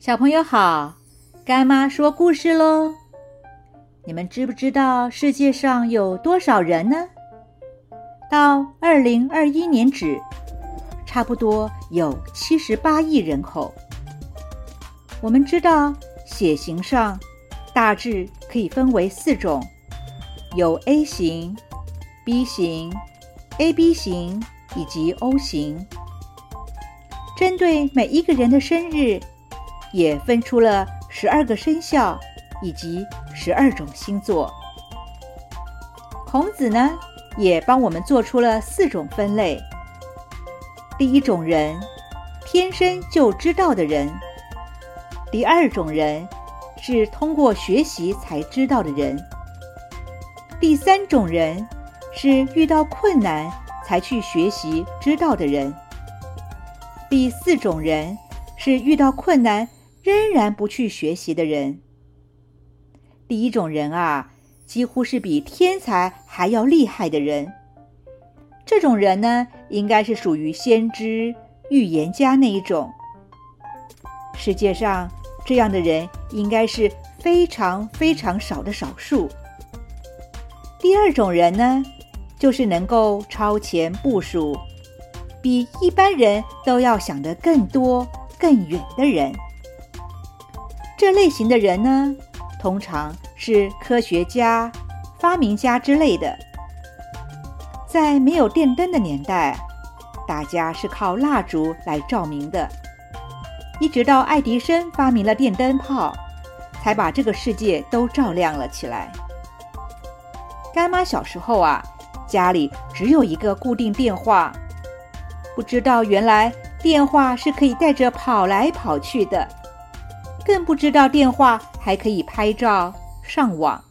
小朋友好，干妈说故事喽。你们知不知道世界上有多少人呢？到二零二一年止，差不多有七十八亿人口。我们知道血型上大致可以分为四种，有 A 型、B 型、AB 型以及 O 型。针对每一个人的生日。也分出了十二个生肖以及十二种星座。孔子呢，也帮我们做出了四种分类。第一种人，天生就知道的人；第二种人，是通过学习才知道的人；第三种人，是遇到困难才去学习知道的人；第四种人，是遇到困难。仍然不去学习的人，第一种人啊，几乎是比天才还要厉害的人。这种人呢，应该是属于先知、预言家那一种。世界上这样的人应该是非常非常少的少数。第二种人呢，就是能够超前部署，比一般人都要想得更多、更远的人。这类型的人呢，通常是科学家、发明家之类的。在没有电灯的年代，大家是靠蜡烛来照明的。一直到爱迪生发明了电灯泡，才把这个世界都照亮了起来。干妈小时候啊，家里只有一个固定电话，不知道原来电话是可以带着跑来跑去的。更不知道电话还可以拍照、上网。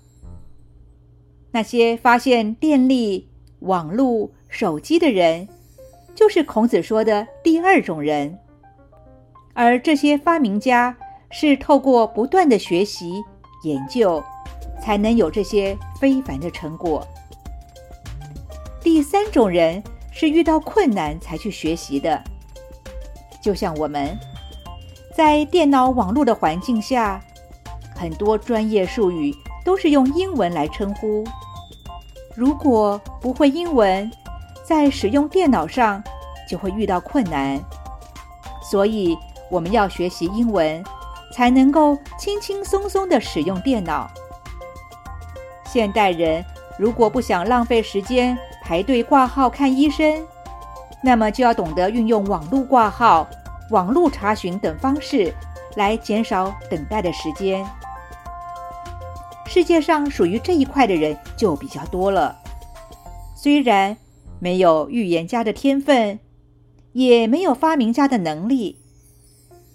那些发现电力、网络、手机的人，就是孔子说的第二种人。而这些发明家是透过不断的学习、研究，才能有这些非凡的成果。第三种人是遇到困难才去学习的，就像我们。在电脑网络的环境下，很多专业术语都是用英文来称呼。如果不会英文，在使用电脑上就会遇到困难。所以我们要学习英文，才能够轻轻松松的使用电脑。现代人如果不想浪费时间排队挂号看医生，那么就要懂得运用网络挂号。网络查询等方式来减少等待的时间。世界上属于这一块的人就比较多了。虽然没有预言家的天分，也没有发明家的能力，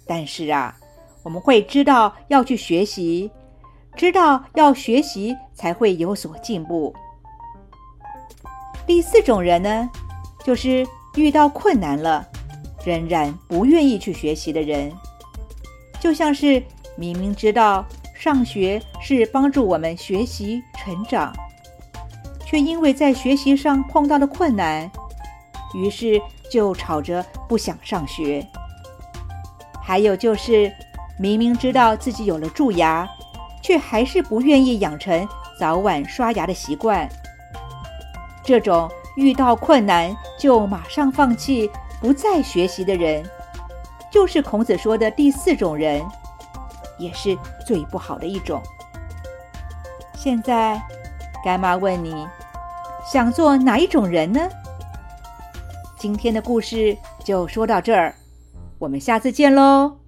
但是啊，我们会知道要去学习，知道要学习才会有所进步。第四种人呢，就是遇到困难了。仍然不愿意去学习的人，就像是明明知道上学是帮助我们学习成长，却因为在学习上碰到了困难，于是就吵着不想上学。还有就是明明知道自己有了蛀牙，却还是不愿意养成早晚刷牙的习惯。这种遇到困难就马上放弃。不再学习的人，就是孔子说的第四种人，也是最不好的一种。现在，干妈问你，想做哪一种人呢？今天的故事就说到这儿，我们下次见喽。